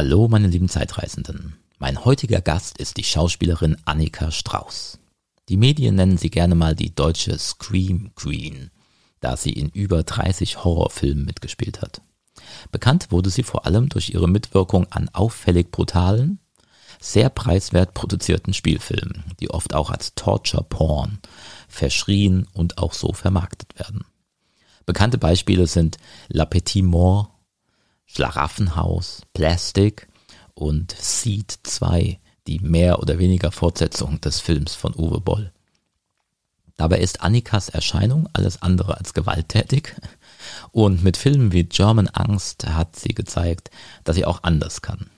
Hallo, meine lieben Zeitreisenden. Mein heutiger Gast ist die Schauspielerin Annika Strauß. Die Medien nennen sie gerne mal die deutsche Scream Queen, da sie in über 30 Horrorfilmen mitgespielt hat. Bekannt wurde sie vor allem durch ihre Mitwirkung an auffällig brutalen, sehr preiswert produzierten Spielfilmen, die oft auch als Torture Porn verschrien und auch so vermarktet werden. Bekannte Beispiele sind La Petite Mort, Schlaraffenhaus, Plastic und Seed 2, die mehr oder weniger Fortsetzung des Films von Uwe Boll. Dabei ist Annikas Erscheinung alles andere als gewalttätig und mit Filmen wie German Angst hat sie gezeigt, dass sie auch anders kann.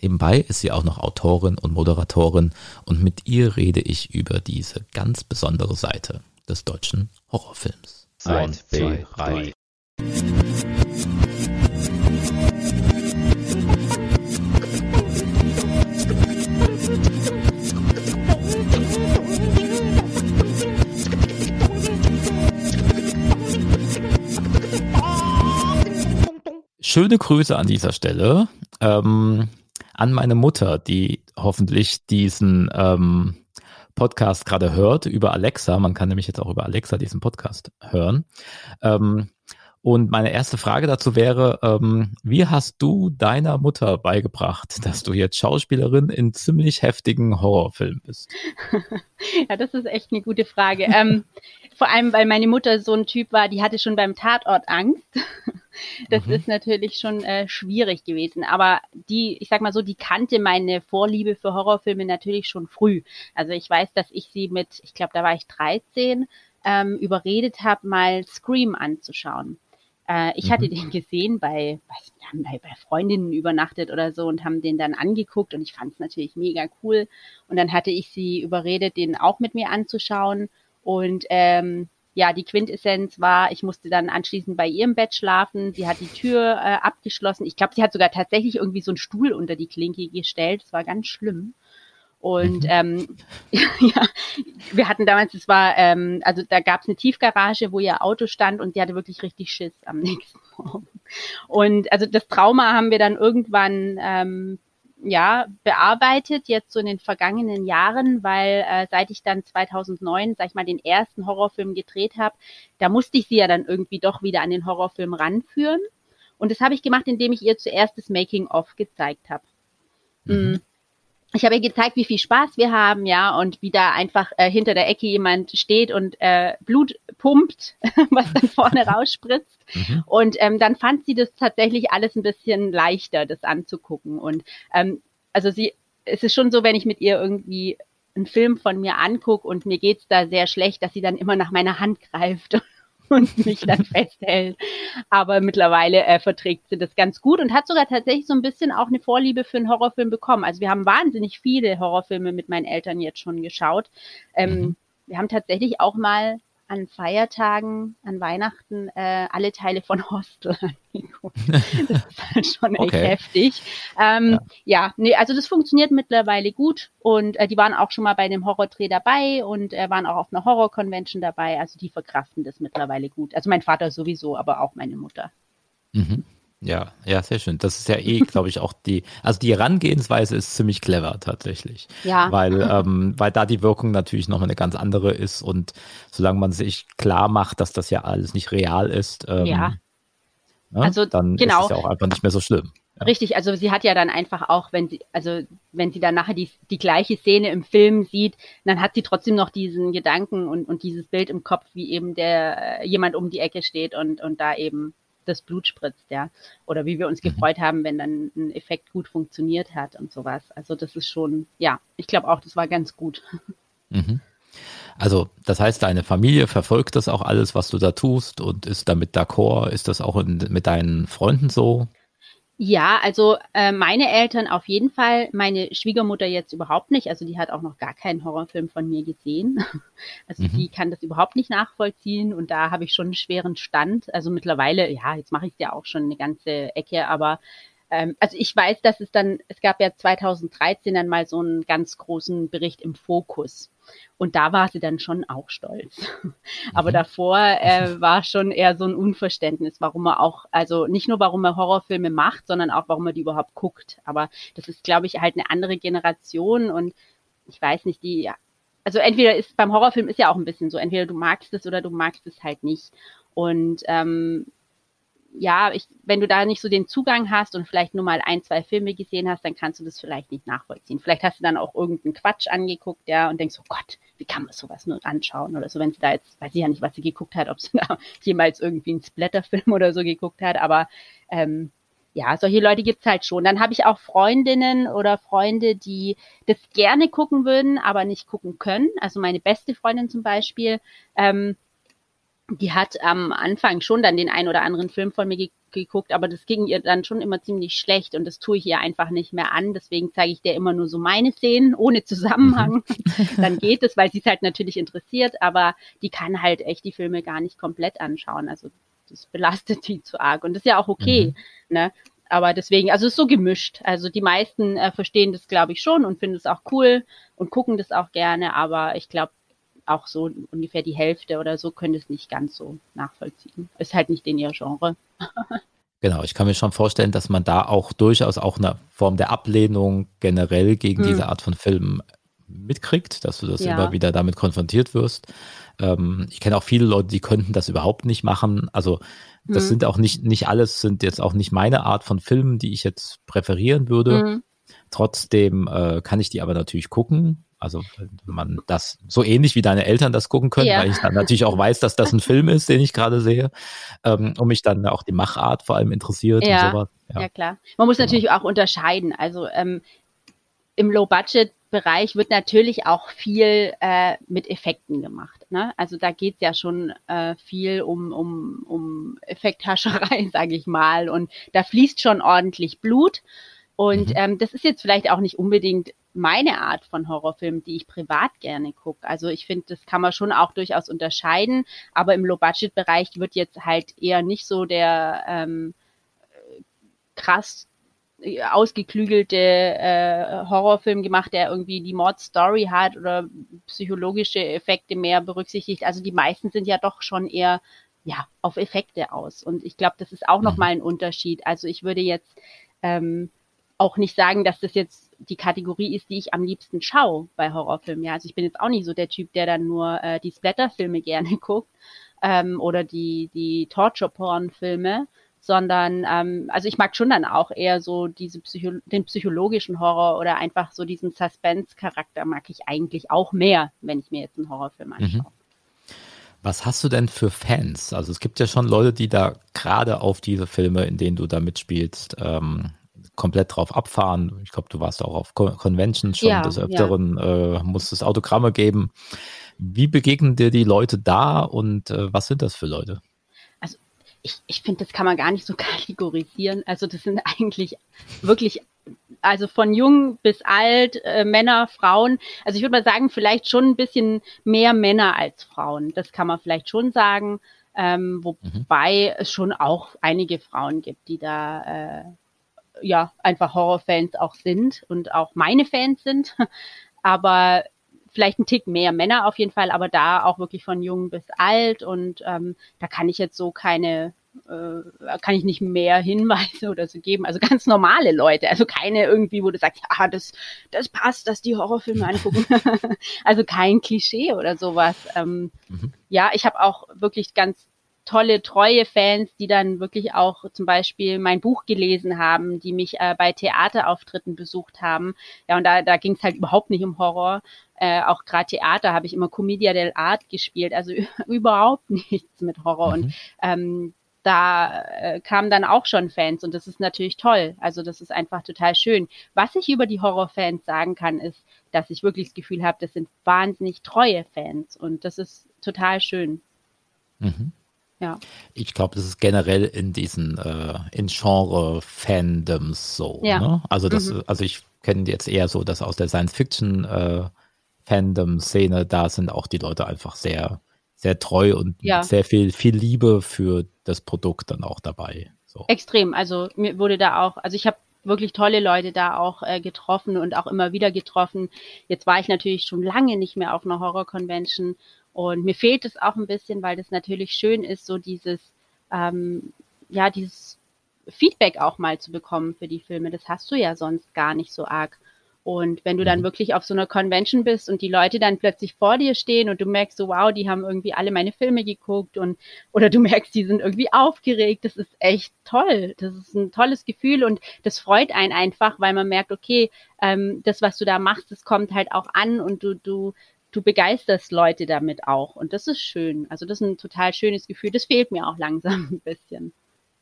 Nebenbei ist sie auch noch Autorin und Moderatorin und mit ihr rede ich über diese ganz besondere Seite des deutschen Horrorfilms. Eins, zwei, drei. Schöne Grüße an dieser Stelle ähm, an meine Mutter, die hoffentlich diesen ähm, Podcast gerade hört über Alexa. Man kann nämlich jetzt auch über Alexa diesen Podcast hören. Ähm, und meine erste Frage dazu wäre, ähm, wie hast du deiner Mutter beigebracht, dass du jetzt Schauspielerin in ziemlich heftigen Horrorfilmen bist? ja, das ist echt eine gute Frage. ähm, vor allem, weil meine Mutter so ein Typ war, die hatte schon beim Tatort Angst. Das mhm. ist natürlich schon äh, schwierig gewesen. Aber die, ich sag mal so, die kannte meine Vorliebe für Horrorfilme natürlich schon früh. Also ich weiß, dass ich sie mit, ich glaube, da war ich 13, ähm, überredet habe, mal Scream anzuschauen. Äh, ich mhm. hatte den gesehen bei, bei, bei Freundinnen übernachtet oder so und haben den dann angeguckt und ich fand es natürlich mega cool. Und dann hatte ich sie überredet, den auch mit mir anzuschauen. Und ähm, ja, die Quintessenz war, ich musste dann anschließend bei ihrem Bett schlafen. Sie hat die Tür äh, abgeschlossen. Ich glaube, sie hat sogar tatsächlich irgendwie so einen Stuhl unter die Klinke gestellt. Das war ganz schlimm. Und mhm. ähm, ja, wir hatten damals, es war, ähm, also da gab es eine Tiefgarage, wo ihr Auto stand und sie hatte wirklich richtig Schiss am nächsten Morgen. Und also das Trauma haben wir dann irgendwann ähm, ja bearbeitet, jetzt so in den vergangenen Jahren, weil äh, seit ich dann 2009, sag ich mal, den ersten Horrorfilm gedreht habe, da musste ich sie ja dann irgendwie doch wieder an den Horrorfilm ranführen. Und das habe ich gemacht, indem ich ihr zuerst das Making-of gezeigt habe. Mhm. Ich habe ihr gezeigt, wie viel Spaß wir haben, ja, und wie da einfach äh, hinter der Ecke jemand steht und äh, Blut pumpt, was dann vorne rausspritzt. Mhm. Und ähm, dann fand sie das tatsächlich alles ein bisschen leichter, das anzugucken. Und ähm, also sie, es ist schon so, wenn ich mit ihr irgendwie einen Film von mir angucke und mir geht's da sehr schlecht, dass sie dann immer nach meiner Hand greift und mich dann festhält. Aber mittlerweile äh, verträgt sie das ganz gut und hat sogar tatsächlich so ein bisschen auch eine Vorliebe für einen Horrorfilm bekommen. Also wir haben wahnsinnig viele Horrorfilme mit meinen Eltern jetzt schon geschaut. Ähm, mhm. Wir haben tatsächlich auch mal an Feiertagen, an Weihnachten äh, alle Teile von Hostel angeguckt. Das ist halt schon okay. echt heftig. Ähm, ja. ja, nee, also das funktioniert mittlerweile gut und äh, die waren auch schon mal bei einem Horrordreh dabei und äh, waren auch auf einer Horror-Convention dabei. Also die verkraften das mittlerweile gut. Also mein Vater sowieso, aber auch meine Mutter. Mhm. Ja, ja, sehr schön. Das ist ja eh, glaube ich, auch die, also die Herangehensweise ist ziemlich clever tatsächlich. Ja. Weil, ähm, weil da die Wirkung natürlich noch eine ganz andere ist und solange man sich klar macht, dass das ja alles nicht real ist, ähm, ja. Ne, also, dann genau. ist es ja auch einfach nicht mehr so schlimm. Ja. Richtig, also sie hat ja dann einfach auch, wenn sie, also wenn sie dann nachher die, die gleiche Szene im Film sieht, dann hat sie trotzdem noch diesen Gedanken und, und dieses Bild im Kopf, wie eben der äh, jemand um die Ecke steht und, und da eben das Blut spritzt, ja. Oder wie wir uns mhm. gefreut haben, wenn dann ein Effekt gut funktioniert hat und sowas. Also das ist schon, ja, ich glaube auch, das war ganz gut. Mhm. Also, das heißt, deine Familie verfolgt das auch alles, was du da tust und ist damit d'accord? Ist das auch in, mit deinen Freunden so? Ja, also äh, meine Eltern auf jeden Fall, meine Schwiegermutter jetzt überhaupt nicht. Also die hat auch noch gar keinen Horrorfilm von mir gesehen. Also mhm. die kann das überhaupt nicht nachvollziehen und da habe ich schon einen schweren Stand. Also mittlerweile, ja, jetzt mache ich es ja auch schon eine ganze Ecke, aber ähm, also ich weiß, dass es dann, es gab ja 2013 dann mal so einen ganz großen Bericht im Fokus. Und da war sie dann schon auch stolz. Aber mhm. davor äh, war schon eher so ein Unverständnis, warum er auch, also nicht nur warum er Horrorfilme macht, sondern auch warum er die überhaupt guckt. Aber das ist, glaube ich, halt eine andere Generation und ich weiß nicht, die, also entweder ist beim Horrorfilm ist ja auch ein bisschen so, entweder du magst es oder du magst es halt nicht. Und ähm, ja, ich, wenn du da nicht so den Zugang hast und vielleicht nur mal ein, zwei Filme gesehen hast, dann kannst du das vielleicht nicht nachvollziehen. Vielleicht hast du dann auch irgendeinen Quatsch angeguckt, ja, und denkst, oh Gott, wie kann man sowas nur anschauen oder so, wenn sie da jetzt, weiß ich ja nicht, was sie geguckt hat, ob sie da jemals irgendwie einen Splatterfilm oder so geguckt hat, aber ähm, ja, solche Leute gibt's halt schon. Dann habe ich auch Freundinnen oder Freunde, die das gerne gucken würden, aber nicht gucken können. Also meine beste Freundin zum Beispiel, ähm, die hat am Anfang schon dann den ein oder anderen Film von mir ge geguckt, aber das ging ihr dann schon immer ziemlich schlecht und das tue ich ihr einfach nicht mehr an. Deswegen zeige ich dir immer nur so meine Szenen ohne Zusammenhang. Mhm. dann geht es, weil sie es halt natürlich interessiert, aber die kann halt echt die Filme gar nicht komplett anschauen. Also das belastet die zu arg und das ist ja auch okay. Mhm. Ne? Aber deswegen, also es ist so gemischt. Also die meisten äh, verstehen das, glaube ich, schon und finden es auch cool und gucken das auch gerne, aber ich glaube, auch so ungefähr die Hälfte oder so können es nicht ganz so nachvollziehen. Ist halt nicht in ihr Genre. Genau, ich kann mir schon vorstellen, dass man da auch durchaus auch eine Form der Ablehnung generell gegen hm. diese Art von Filmen mitkriegt, dass du das ja. immer wieder damit konfrontiert wirst. Ähm, ich kenne auch viele Leute, die könnten das überhaupt nicht machen. Also das hm. sind auch nicht, nicht alles, sind jetzt auch nicht meine Art von Filmen, die ich jetzt präferieren würde. Hm. Trotzdem äh, kann ich die aber natürlich gucken. Also wenn man das so ähnlich wie deine Eltern das gucken können, ja. weil ich dann natürlich auch weiß, dass das ein Film ist, den ich gerade sehe, ähm, und mich dann auch die Machart vor allem interessiert ja. und sowas. Ja. ja, klar. Man muss genau. natürlich auch unterscheiden. Also ähm, im Low-Budget-Bereich wird natürlich auch viel äh, mit Effekten gemacht. Ne? Also da geht's ja schon äh, viel um, um, um Effekthascherei, sage ich mal. Und da fließt schon ordentlich Blut. Und mhm. ähm, das ist jetzt vielleicht auch nicht unbedingt meine Art von Horrorfilm, die ich privat gerne gucke. Also ich finde, das kann man schon auch durchaus unterscheiden, aber im Low-Budget-Bereich wird jetzt halt eher nicht so der ähm, krass äh, ausgeklügelte äh, Horrorfilm gemacht, der irgendwie die Mordstory hat oder psychologische Effekte mehr berücksichtigt. Also die meisten sind ja doch schon eher ja auf Effekte aus. Und ich glaube, das ist auch noch mhm. mal ein Unterschied. Also ich würde jetzt ähm, auch nicht sagen, dass das jetzt die Kategorie ist, die ich am liebsten schaue bei Horrorfilmen. Ja, also ich bin jetzt auch nicht so der Typ, der dann nur äh, die Splatterfilme gerne guckt ähm, oder die die Torture-Porn-Filme, sondern ähm, also ich mag schon dann auch eher so diese Psycho den psychologischen Horror oder einfach so diesen Suspense-Charakter mag ich eigentlich auch mehr, wenn ich mir jetzt einen Horrorfilm mhm. anschaue. Mhm. Was hast du denn für Fans? Also es gibt ja schon Leute, die da gerade auf diese Filme, in denen du da mitspielst, ähm, komplett drauf abfahren. Ich glaube, du warst auch auf Conventions schon ja, des Öfteren, ja. äh, musst es Autogramme geben. Wie begegnen dir die Leute da und äh, was sind das für Leute? Also ich, ich finde, das kann man gar nicht so kategorisieren. Also das sind eigentlich wirklich, also von jung bis alt, äh, Männer, Frauen. Also ich würde mal sagen, vielleicht schon ein bisschen mehr Männer als Frauen. Das kann man vielleicht schon sagen. Ähm, wobei mhm. es schon auch einige Frauen gibt, die da äh, ja einfach Horrorfans auch sind und auch meine Fans sind. Aber vielleicht ein Tick mehr Männer auf jeden Fall, aber da auch wirklich von jung bis alt und ähm, da kann ich jetzt so keine äh, kann ich nicht mehr Hinweise oder so geben. Also ganz normale Leute, also keine irgendwie, wo du sagst, ah, das, das passt, dass die Horrorfilme angucken. also kein Klischee oder sowas. Ähm, mhm. Ja, ich habe auch wirklich ganz tolle, treue Fans, die dann wirklich auch zum Beispiel mein Buch gelesen haben, die mich äh, bei Theaterauftritten besucht haben. Ja, und da, da ging es halt überhaupt nicht um Horror. Äh, auch gerade Theater habe ich immer Commedia dell'arte gespielt, also überhaupt nichts mit Horror. Mhm. Und ähm, da äh, kamen dann auch schon Fans und das ist natürlich toll. Also das ist einfach total schön. Was ich über die Horrorfans sagen kann, ist, dass ich wirklich das Gefühl habe, das sind wahnsinnig treue Fans und das ist total schön. Mhm. Ja. Ich glaube, das ist generell in diesen äh, in Genre-Fandoms so. Ja. Ne? Also das, mhm. also ich kenne jetzt eher so, dass aus der Science-Fiction äh, Fandom-Szene, da sind auch die Leute einfach sehr, sehr treu und ja. sehr viel, viel Liebe für das Produkt dann auch dabei. So. Extrem. Also mir wurde da auch, also ich habe wirklich tolle Leute da auch äh, getroffen und auch immer wieder getroffen. Jetzt war ich natürlich schon lange nicht mehr auf einer Horror-Convention und mir fehlt es auch ein bisschen, weil das natürlich schön ist, so dieses, ähm, ja, dieses Feedback auch mal zu bekommen für die Filme. Das hast du ja sonst gar nicht so arg. Und wenn du dann mhm. wirklich auf so einer Convention bist und die Leute dann plötzlich vor dir stehen und du merkst so, wow, die haben irgendwie alle meine Filme geguckt und oder du merkst, die sind irgendwie aufgeregt, das ist echt toll. Das ist ein tolles Gefühl und das freut einen einfach, weil man merkt, okay, ähm, das, was du da machst, das kommt halt auch an und du, du, du begeisterst Leute damit auch. Und das ist schön. Also das ist ein total schönes Gefühl. Das fehlt mir auch langsam ein bisschen.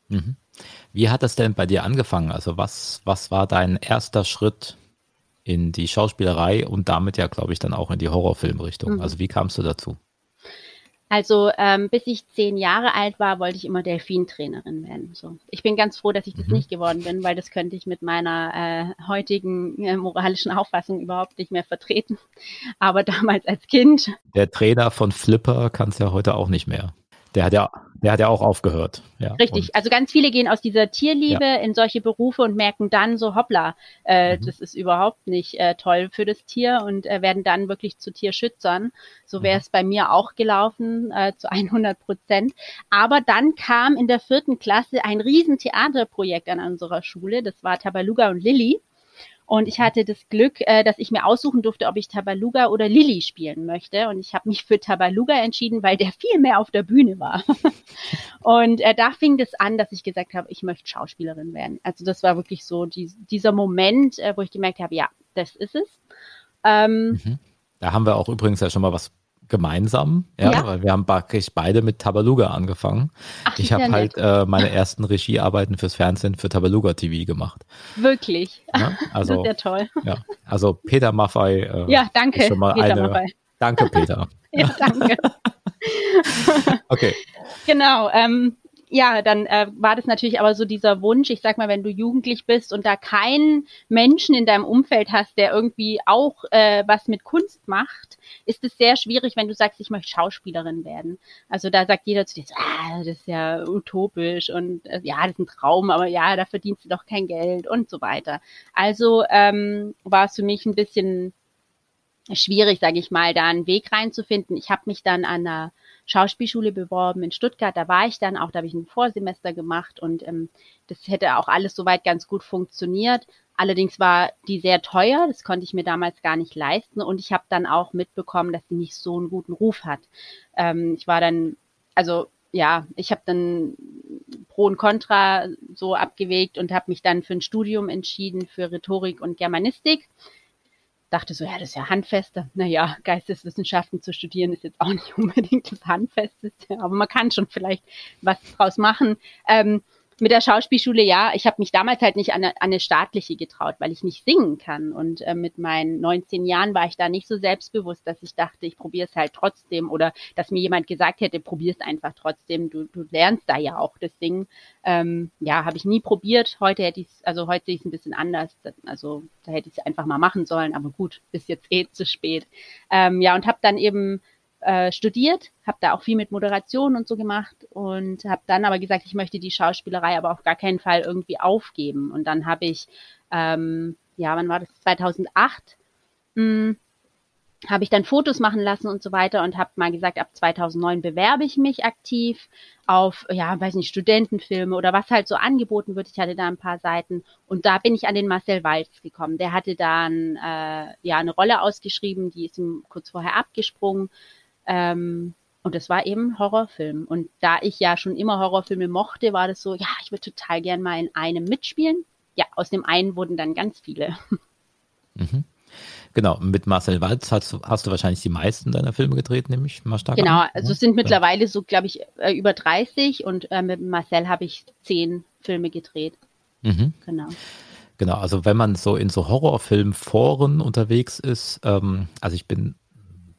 Mhm. Wie hat das denn bei dir angefangen? Also was, was war dein erster Schritt in die Schauspielerei und damit ja, glaube ich, dann auch in die Horrorfilmrichtung. Mhm. Also wie kamst du dazu? Also ähm, bis ich zehn Jahre alt war, wollte ich immer Delfintrainerin werden. So, ich bin ganz froh, dass ich das mhm. nicht geworden bin, weil das könnte ich mit meiner äh, heutigen äh, moralischen Auffassung überhaupt nicht mehr vertreten. Aber damals als Kind. Der Trainer von Flipper kann es ja heute auch nicht mehr. Der hat ja, der hat ja auch aufgehört. Ja, Richtig. Also ganz viele gehen aus dieser Tierliebe ja. in solche Berufe und merken dann so, hoppla, äh, mhm. das ist überhaupt nicht äh, toll für das Tier und äh, werden dann wirklich zu Tierschützern. So wäre es mhm. bei mir auch gelaufen, äh, zu 100 Prozent. Aber dann kam in der vierten Klasse ein Riesentheaterprojekt an unserer Schule. Das war Tabaluga und Lilly. Und ich hatte das Glück, äh, dass ich mir aussuchen durfte, ob ich Tabaluga oder Lilly spielen möchte. Und ich habe mich für Tabaluga entschieden, weil der viel mehr auf der Bühne war. und äh, da fing das an, dass ich gesagt habe, ich möchte Schauspielerin werden. Also das war wirklich so die, dieser Moment, äh, wo ich gemerkt habe, ja, das ist es. Ähm, mhm. Da haben wir auch übrigens ja schon mal was gemeinsam, ja, ja, weil wir haben praktisch beide mit Tabaluga angefangen. Ach, ich habe halt äh, meine ersten Regiearbeiten fürs Fernsehen für Tabaluga TV gemacht. Wirklich? Ja, also, das ist ja toll. Ja, also Peter Maffei. Äh, ja, danke. Schon mal Peter eine, Maffei. Danke, Peter. ja, danke. okay. Genau. Ähm, ja, dann äh, war das natürlich aber so dieser Wunsch, ich sag mal, wenn du jugendlich bist und da keinen Menschen in deinem Umfeld hast, der irgendwie auch äh, was mit Kunst macht, ist es sehr schwierig, wenn du sagst, ich möchte Schauspielerin werden. Also da sagt jeder zu dir, ah, das ist ja utopisch und äh, ja, das ist ein Traum, aber ja, da verdienst du doch kein Geld und so weiter. Also ähm, war es für mich ein bisschen schwierig, sage ich mal, da einen Weg reinzufinden. Ich habe mich dann an einer Schauspielschule beworben in Stuttgart. Da war ich dann auch, da habe ich ein Vorsemester gemacht und ähm, das hätte auch alles soweit ganz gut funktioniert. Allerdings war die sehr teuer, das konnte ich mir damals gar nicht leisten und ich habe dann auch mitbekommen, dass sie nicht so einen guten Ruf hat. Ähm, ich war dann, also ja, ich habe dann Pro und Contra so abgewegt und habe mich dann für ein Studium entschieden für Rhetorik und Germanistik dachte so, ja, das ist ja handfester. Naja, Geisteswissenschaften zu studieren ist jetzt auch nicht unbedingt das Handfesteste, aber man kann schon vielleicht was draus machen. Ähm, mit der Schauspielschule, ja, ich habe mich damals halt nicht an eine, an eine staatliche getraut, weil ich nicht singen kann. Und äh, mit meinen 19 Jahren war ich da nicht so selbstbewusst, dass ich dachte, ich probiere es halt trotzdem oder dass mir jemand gesagt hätte, probier es einfach trotzdem, du, du lernst da ja auch das Singen. Ähm, ja, habe ich nie probiert. Heute hätte ich also heute sehe ich es ein bisschen anders. Also da hätte ich es einfach mal machen sollen, aber gut, bis jetzt eh zu spät. Ähm, ja, und habe dann eben äh, studiert, habe da auch viel mit Moderation und so gemacht und habe dann aber gesagt, ich möchte die Schauspielerei aber auf gar keinen Fall irgendwie aufgeben. Und dann habe ich, ähm, ja, wann war das? 2008. Mh, habe ich dann Fotos machen lassen und so weiter und habe mal gesagt, ab 2009 bewerbe ich mich aktiv auf, ja, weiß nicht, Studentenfilme oder was halt so angeboten wird. Ich hatte da ein paar Seiten und da bin ich an den Marcel Walz gekommen. Der hatte dann äh, ja eine Rolle ausgeschrieben, die ist ihm kurz vorher abgesprungen. Ähm, und das war eben Horrorfilm. Und da ich ja schon immer Horrorfilme mochte, war das so, ja, ich würde total gern mal in einem mitspielen. Ja, aus dem einen wurden dann ganz viele. Mhm. Genau, mit Marcel Walz hast du, hast du wahrscheinlich die meisten deiner Filme gedreht, nämlich mal stark. Genau, also es sind mittlerweile so, glaube ich, äh, über 30 und äh, mit Marcel habe ich zehn Filme gedreht. Mhm. Genau. Genau, also wenn man so in so Horrorfilmforen unterwegs ist, ähm, also ich bin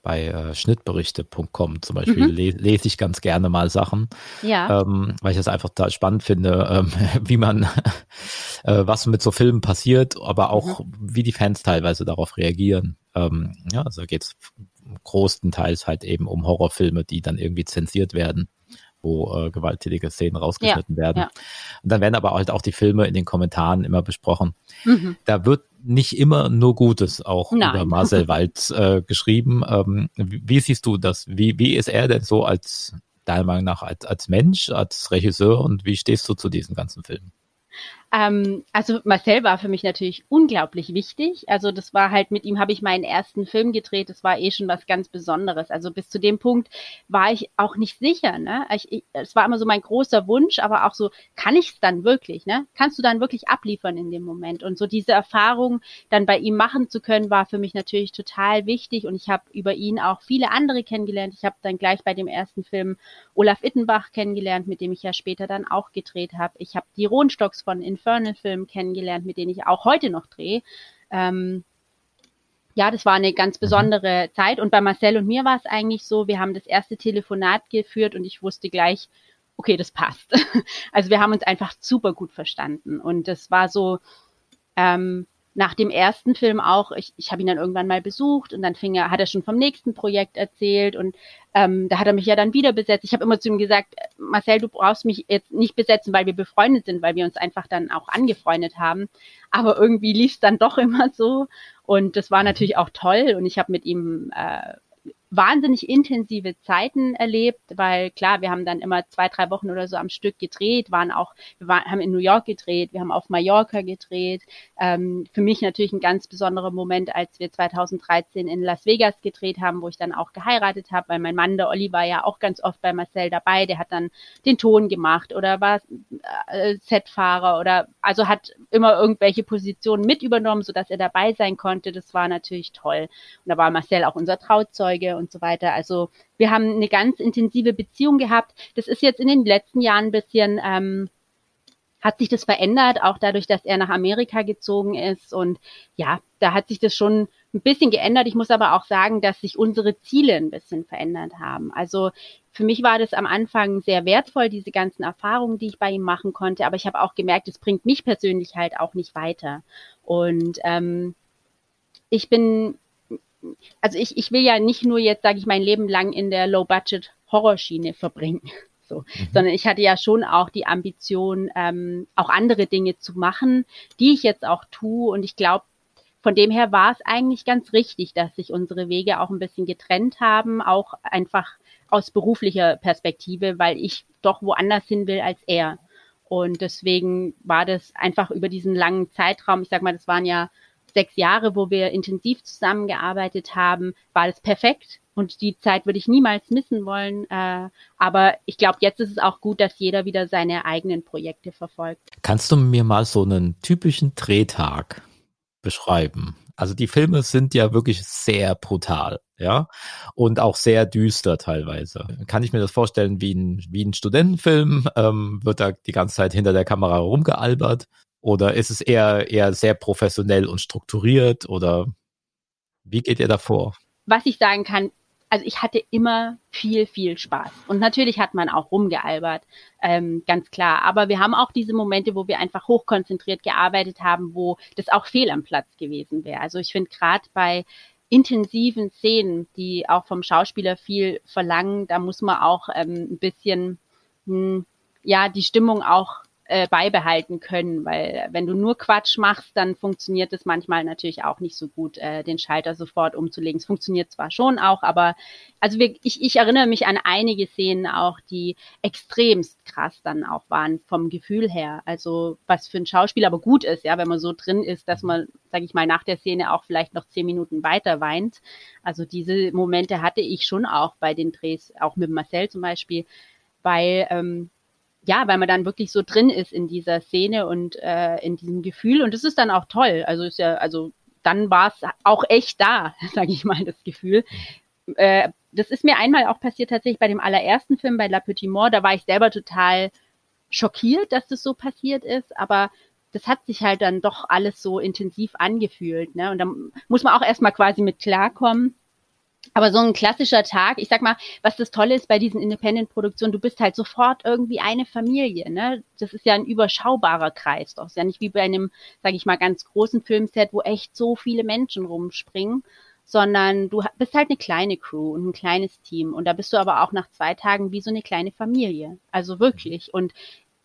bei äh, schnittberichte.com zum Beispiel mhm. le lese ich ganz gerne mal Sachen, ja. ähm, weil ich das einfach da spannend finde, ähm, wie man, äh, was mit so Filmen passiert, aber auch mhm. wie die Fans teilweise darauf reagieren. Ähm, ja, also geht es großenteils halt eben um Horrorfilme, die dann irgendwie zensiert werden wo äh, gewalttätige Szenen rausgeschnitten ja, werden. Ja. Und dann werden aber halt auch die Filme in den Kommentaren immer besprochen. Mhm. Da wird nicht immer nur Gutes auch Nein. über Marcel Walz äh, geschrieben. Ähm, wie, wie, siehst du das? Wie, wie ist er denn so als deiner Meinung nach als, als Mensch, als Regisseur und wie stehst du zu diesen ganzen Filmen? Ähm, also Marcel war für mich natürlich unglaublich wichtig. Also das war halt, mit ihm habe ich meinen ersten Film gedreht. Das war eh schon was ganz Besonderes. Also bis zu dem Punkt war ich auch nicht sicher. Ne? Ich, ich, es war immer so mein großer Wunsch, aber auch so, kann ich es dann wirklich? Ne? Kannst du dann wirklich abliefern in dem Moment? Und so diese Erfahrung dann bei ihm machen zu können, war für mich natürlich total wichtig. Und ich habe über ihn auch viele andere kennengelernt. Ich habe dann gleich bei dem ersten Film Olaf Ittenbach kennengelernt, mit dem ich ja später dann auch gedreht habe. Ich habe die Rohnstocks von Infernal-Film kennengelernt, mit denen ich auch heute noch drehe. Ähm, ja, das war eine ganz besondere Zeit. Und bei Marcel und mir war es eigentlich so, wir haben das erste Telefonat geführt und ich wusste gleich, okay, das passt. Also wir haben uns einfach super gut verstanden. Und das war so, ähm, nach dem ersten Film auch, ich, ich habe ihn dann irgendwann mal besucht und dann fing er, hat er schon vom nächsten Projekt erzählt und ähm, da hat er mich ja dann wieder besetzt. Ich habe immer zu ihm gesagt, Marcel, du brauchst mich jetzt nicht besetzen, weil wir befreundet sind, weil wir uns einfach dann auch angefreundet haben. Aber irgendwie lief es dann doch immer so und das war natürlich auch toll und ich habe mit ihm äh, wahnsinnig intensive Zeiten erlebt, weil klar, wir haben dann immer zwei, drei Wochen oder so am Stück gedreht, waren auch, wir waren, haben in New York gedreht, wir haben auf Mallorca gedreht. Ähm, für mich natürlich ein ganz besonderer Moment, als wir 2013 in Las Vegas gedreht haben, wo ich dann auch geheiratet habe, weil mein Mann, der Olli, war ja auch ganz oft bei Marcel dabei, der hat dann den Ton gemacht oder war äh, Setfahrer oder also hat immer irgendwelche Positionen mit übernommen, sodass er dabei sein konnte. Das war natürlich toll. Und da war Marcel auch unser Trauzeuge und so weiter. Also wir haben eine ganz intensive Beziehung gehabt. Das ist jetzt in den letzten Jahren ein bisschen, ähm, hat sich das verändert, auch dadurch, dass er nach Amerika gezogen ist. Und ja, da hat sich das schon ein bisschen geändert. Ich muss aber auch sagen, dass sich unsere Ziele ein bisschen verändert haben. Also für mich war das am Anfang sehr wertvoll, diese ganzen Erfahrungen, die ich bei ihm machen konnte. Aber ich habe auch gemerkt, es bringt mich persönlich halt auch nicht weiter. Und ähm, ich bin also ich, ich will ja nicht nur jetzt, sage ich, mein Leben lang in der Low-Budget-Horrorschiene verbringen. So, mhm. sondern ich hatte ja schon auch die Ambition, ähm, auch andere Dinge zu machen, die ich jetzt auch tue. Und ich glaube, von dem her war es eigentlich ganz richtig, dass sich unsere Wege auch ein bisschen getrennt haben, auch einfach aus beruflicher Perspektive, weil ich doch woanders hin will als er. Und deswegen war das einfach über diesen langen Zeitraum, ich sag mal, das waren ja sechs Jahre, wo wir intensiv zusammengearbeitet haben, war das perfekt. Und die Zeit würde ich niemals missen wollen. Äh, aber ich glaube, jetzt ist es auch gut, dass jeder wieder seine eigenen Projekte verfolgt. Kannst du mir mal so einen typischen Drehtag beschreiben? Also die Filme sind ja wirklich sehr brutal, ja, und auch sehr düster teilweise. Kann ich mir das vorstellen wie ein, wie ein Studentenfilm? Ähm, wird da die ganze Zeit hinter der Kamera rumgealbert? Oder ist es eher, eher sehr professionell und strukturiert oder wie geht ihr davor? Was ich sagen kann, also ich hatte immer viel, viel Spaß. Und natürlich hat man auch rumgealbert, ähm, ganz klar. Aber wir haben auch diese Momente, wo wir einfach hochkonzentriert gearbeitet haben, wo das auch fehl am Platz gewesen wäre. Also ich finde gerade bei intensiven Szenen, die auch vom Schauspieler viel verlangen, da muss man auch ähm, ein bisschen, mh, hm, ja, die Stimmung auch äh, beibehalten können, weil wenn du nur Quatsch machst, dann funktioniert es manchmal natürlich auch nicht so gut, äh, den Schalter sofort umzulegen. Es funktioniert zwar schon auch, aber also wir, ich, ich erinnere mich an einige Szenen auch, die extremst krass dann auch waren vom Gefühl her. Also was für ein Schauspiel aber gut ist, ja, wenn man so drin ist, dass man, sage ich mal, nach der Szene auch vielleicht noch zehn Minuten weiter weint. Also diese Momente hatte ich schon auch bei den Drehs, auch mit Marcel zum Beispiel, weil ähm, ja, weil man dann wirklich so drin ist in dieser Szene und äh, in diesem Gefühl und das ist dann auch toll. Also ist ja, also dann war es auch echt da, sage ich mal, das Gefühl. Äh, das ist mir einmal auch passiert tatsächlich bei dem allerersten Film bei La Petite Mort. Da war ich selber total schockiert, dass das so passiert ist, aber das hat sich halt dann doch alles so intensiv angefühlt. Ne? Und da muss man auch erstmal quasi mit klarkommen. Aber so ein klassischer Tag, ich sag mal, was das Tolle ist bei diesen Independent-Produktionen, du bist halt sofort irgendwie eine Familie, ne? Das ist ja ein überschaubarer Kreis, doch ist ja nicht wie bei einem, sag ich mal, ganz großen Filmset, wo echt so viele Menschen rumspringen. sondern du bist halt eine kleine Crew und ein kleines Team. Und da bist du aber auch nach zwei Tagen wie so eine kleine Familie. Also wirklich. Und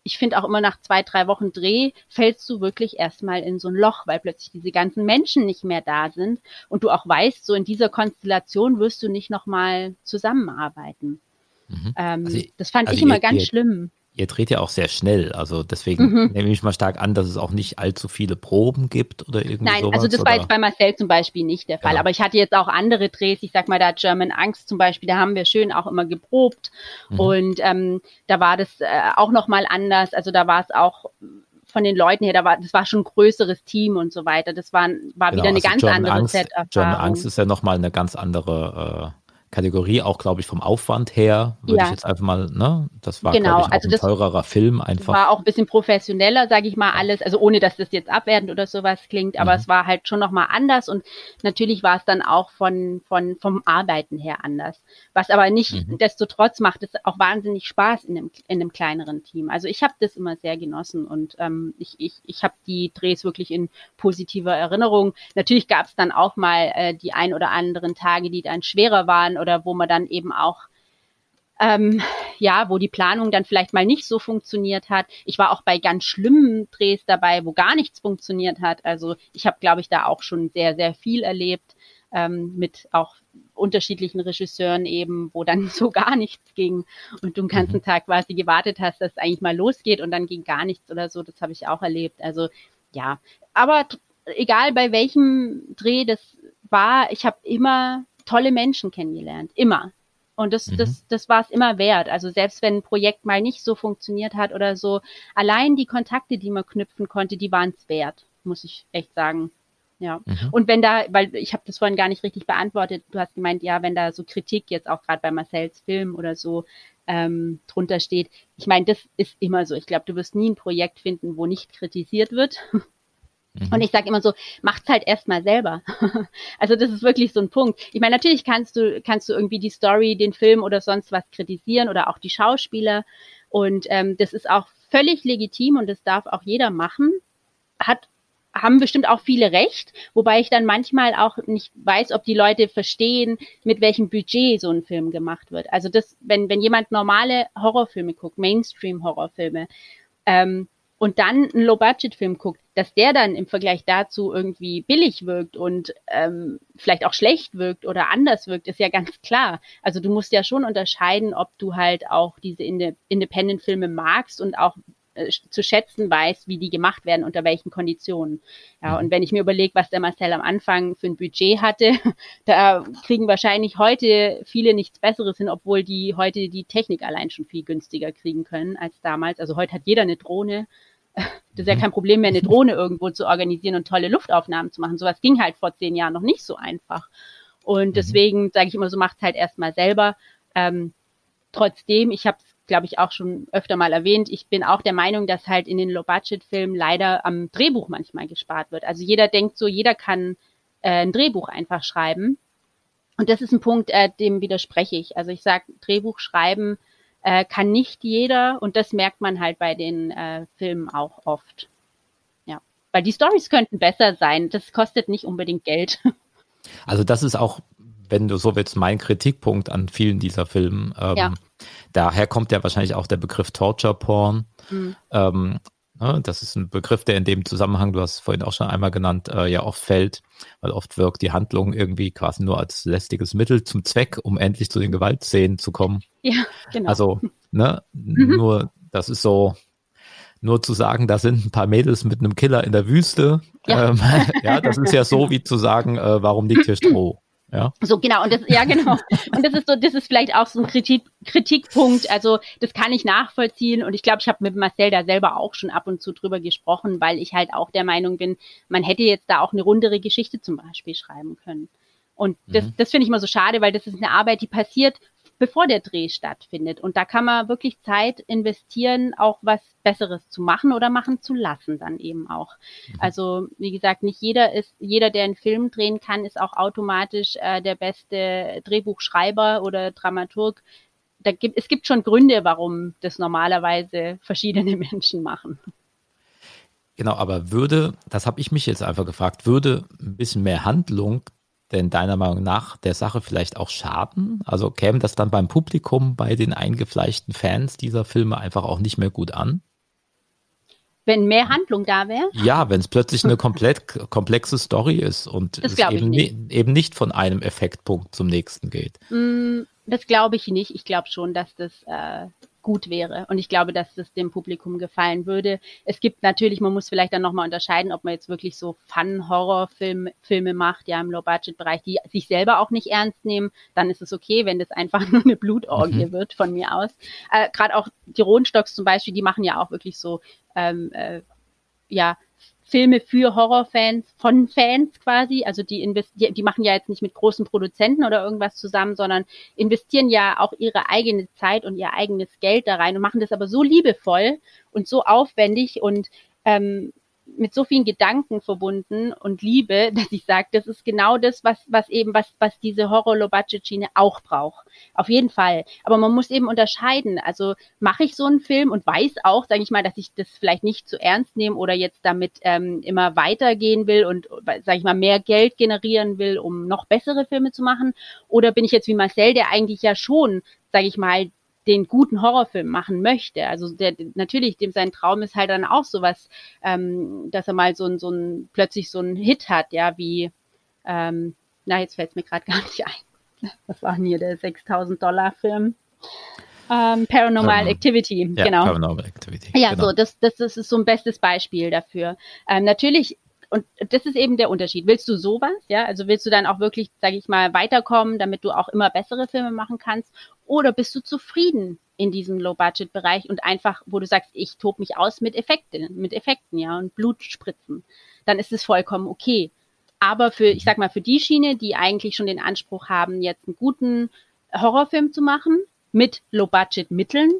ich finde auch immer nach zwei, drei Wochen Dreh fällst du wirklich erstmal in so ein Loch, weil plötzlich diese ganzen Menschen nicht mehr da sind und du auch weißt, so in dieser Konstellation wirst du nicht nochmal zusammenarbeiten. Mhm. Ähm, also, das fand also ich immer ihr, ganz ihr, schlimm ihr dreht ja auch sehr schnell, also deswegen mhm. nehme ich mal stark an, dass es auch nicht allzu viele Proben gibt oder irgendwie Nein, sowas, also das oder? war jetzt bei Marcel zum Beispiel nicht der Fall, ja. aber ich hatte jetzt auch andere Drehs, ich sag mal da German Angst zum Beispiel, da haben wir schön auch immer geprobt mhm. und ähm, da war das äh, auch nochmal anders, also da war es auch von den Leuten her, da war, das war schon ein größeres Team und so weiter. Das war, war genau, wieder eine also ganz German andere Angst, Set-Erfahrung. German Angst ist ja nochmal eine ganz andere äh, Kategorie, auch glaube ich vom Aufwand her, würde ja. ich jetzt einfach mal, ne, das war genau, ich, also ein teurerer Film einfach. War auch ein bisschen professioneller, sage ich mal, alles, also ohne dass das jetzt abwertend oder sowas klingt, aber mhm. es war halt schon nochmal anders und natürlich war es dann auch von, von, vom Arbeiten her anders. Was aber nicht, mhm. destotrotz macht es auch wahnsinnig Spaß in einem, in einem kleineren Team. Also ich habe das immer sehr genossen und ähm, ich, ich, ich habe die Drehs wirklich in positiver Erinnerung. Natürlich gab es dann auch mal äh, die ein oder anderen Tage, die dann schwerer waren oder wo man dann eben auch ähm, ja, wo die Planung dann vielleicht mal nicht so funktioniert hat. Ich war auch bei ganz schlimmen Drehs dabei, wo gar nichts funktioniert hat. Also ich habe, glaube ich, da auch schon sehr, sehr viel erlebt ähm, mit auch unterschiedlichen Regisseuren eben, wo dann so gar nichts ging und du den ganzen mhm. Tag quasi gewartet hast, dass es eigentlich mal losgeht und dann ging gar nichts oder so. Das habe ich auch erlebt. Also ja, aber egal bei welchem Dreh das war, ich habe immer tolle Menschen kennengelernt. Immer. Und das, mhm. das, das war es immer wert. Also selbst wenn ein Projekt mal nicht so funktioniert hat oder so, allein die Kontakte, die man knüpfen konnte, die waren es wert, muss ich echt sagen. Ja. Mhm. Und wenn da, weil ich habe das vorhin gar nicht richtig beantwortet, du hast gemeint, ja, wenn da so Kritik jetzt auch gerade bei Marcells Film oder so ähm, drunter steht, ich meine, das ist immer so. Ich glaube, du wirst nie ein Projekt finden, wo nicht kritisiert wird. Und mhm. ich sage immer so, macht's halt erstmal selber. also das ist wirklich so ein Punkt. Ich meine, natürlich kannst du, kannst du irgendwie die Story, den Film oder sonst was kritisieren oder auch die Schauspieler. Und ähm, das ist auch völlig legitim und das darf auch jeder machen. Hat haben bestimmt auch viele recht, wobei ich dann manchmal auch nicht weiß, ob die Leute verstehen, mit welchem Budget so ein Film gemacht wird. Also das, wenn, wenn jemand normale Horrorfilme guckt, Mainstream-Horrorfilme, ähm, und dann einen Low-Budget-Film guckt, dass der dann im Vergleich dazu irgendwie billig wirkt und ähm, vielleicht auch schlecht wirkt oder anders wirkt, ist ja ganz klar. Also du musst ja schon unterscheiden, ob du halt auch diese Independent-Filme magst und auch äh, zu schätzen weißt, wie die gemacht werden, unter welchen Konditionen. Ja, und wenn ich mir überlege, was der Marcel am Anfang für ein Budget hatte, da kriegen wahrscheinlich heute viele nichts Besseres hin, obwohl die heute die Technik allein schon viel günstiger kriegen können als damals. Also heute hat jeder eine Drohne, das ist ja kein Problem mehr, eine Drohne irgendwo zu organisieren und tolle Luftaufnahmen zu machen. Sowas ging halt vor zehn Jahren noch nicht so einfach. Und mhm. deswegen sage ich immer so, macht halt erstmal selber. Ähm, trotzdem, ich habe es, glaube ich, auch schon öfter mal erwähnt, ich bin auch der Meinung, dass halt in den Low-Budget-Filmen leider am Drehbuch manchmal gespart wird. Also jeder denkt so, jeder kann äh, ein Drehbuch einfach schreiben. Und das ist ein Punkt, äh, dem widerspreche ich. Also ich sage, Drehbuch schreiben äh, kann nicht jeder und das merkt man halt bei den äh, Filmen auch oft. Ja, weil die Stories könnten besser sein. Das kostet nicht unbedingt Geld. Also das ist auch, wenn du so willst, mein Kritikpunkt an vielen dieser Filmen. Ähm, ja. Daher kommt ja wahrscheinlich auch der Begriff Torture Porn. Mhm. Ähm? Das ist ein Begriff, der in dem Zusammenhang, du hast es vorhin auch schon einmal genannt, äh, ja oft fällt, weil oft wirkt die Handlung irgendwie quasi nur als lästiges Mittel zum Zweck, um endlich zu den Gewaltszenen zu kommen. Ja, genau. Also, ne, mhm. nur, das ist so, nur zu sagen, da sind ein paar Mädels mit einem Killer in der Wüste, ja, ähm, ja das ist ja so wie zu sagen, äh, warum liegt hier Stroh? Ja. So, genau. Und das, ja, genau. Und das ist so, das ist vielleicht auch so ein Kritik, Kritikpunkt. Also, das kann ich nachvollziehen. Und ich glaube, ich habe mit Marcel da selber auch schon ab und zu drüber gesprochen, weil ich halt auch der Meinung bin, man hätte jetzt da auch eine rundere Geschichte zum Beispiel schreiben können. Und das, mhm. das finde ich immer so schade, weil das ist eine Arbeit, die passiert bevor der Dreh stattfindet. Und da kann man wirklich Zeit investieren, auch was Besseres zu machen oder machen zu lassen dann eben auch. Mhm. Also wie gesagt, nicht jeder ist, jeder, der einen Film drehen kann, ist auch automatisch äh, der beste Drehbuchschreiber oder Dramaturg. Da gibt, es gibt schon Gründe, warum das normalerweise verschiedene Menschen machen. Genau, aber würde, das habe ich mich jetzt einfach gefragt, würde ein bisschen mehr Handlung denn deiner Meinung nach der Sache vielleicht auch schaden? Also käme das dann beim Publikum, bei den eingefleischten Fans dieser Filme einfach auch nicht mehr gut an? Wenn mehr Handlung da wäre? Ja, wenn es plötzlich eine komplett komplexe Story ist und Das es eben, nicht. ni- eben nicht von einem Effektpunkt zum nächsten geht. Mm, Das glaube ich nicht. Ich glaube schon, dass das äh, gut wäre. Und ich glaube, dass das dem Publikum gefallen würde. Es gibt natürlich, man muss vielleicht dann nochmal unterscheiden, ob man jetzt wirklich so Fun-Horror-Filme Filme macht, ja, im Low-Budget-Bereich, die sich selber auch nicht ernst nehmen. Dann ist es okay, wenn das einfach nur eine Blutorgie wird von mir aus. Äh, Gerade auch die Rohnstocks zum Beispiel, die machen ja auch wirklich so, ähm, äh, ja, Filme für Horrorfans, von Fans quasi. Also die, investi die machen ja jetzt nicht mit großen Produzenten oder irgendwas zusammen, sondern investieren ja auch ihre eigene Zeit und ihr eigenes Geld da rein und machen das aber so liebevoll und so aufwendig und ähm, mit so vielen Gedanken verbunden und Liebe, dass ich sage, das ist genau das, was, was eben, was, was diese Horror-Low-Budget-Schiene auch braucht. Auf jeden Fall. Aber man muss eben unterscheiden. Also mache ich so einen Film und weiß auch, sage ich mal, dass ich das vielleicht nicht zu ernst nehme oder jetzt damit ähm, immer weitergehen will und, sage ich mal, mehr Geld generieren will, um noch bessere Filme zu machen? Oder bin ich jetzt wie Marcel, der eigentlich ja schon, sage ich mal, den guten Horrorfilm machen möchte. Also der natürlich, dem sein Traum ist halt dann auch sowas, ähm, dass er mal so ein, so ein plötzlich so einen Hit hat, ja, wie ähm, na jetzt fällt es mir gerade gar nicht ein. Was war denn hier der 6000 Dollar Film? Ähm, Paranormal Ähm, Activity, Ja, genau. Paranormal Activity. Ja, genau. so, das, das, das ist so ein bestes Beispiel dafür. Ähm, natürlich, und das ist eben der Unterschied. Willst du sowas, ja, also willst du dann auch wirklich, sage ich mal, weiterkommen, damit du auch immer bessere Filme machen kannst? Oder bist du zufrieden in diesem Low-Budget-Bereich und einfach, wo du sagst, ich tob mich aus mit Effekten, mit Effekten, ja, und Blutspritzen, dann ist es vollkommen okay. Aber für, ich sag mal, für die Schiene, die eigentlich schon den Anspruch haben, jetzt einen guten Horrorfilm zu machen, mit Low-Budget-Mitteln,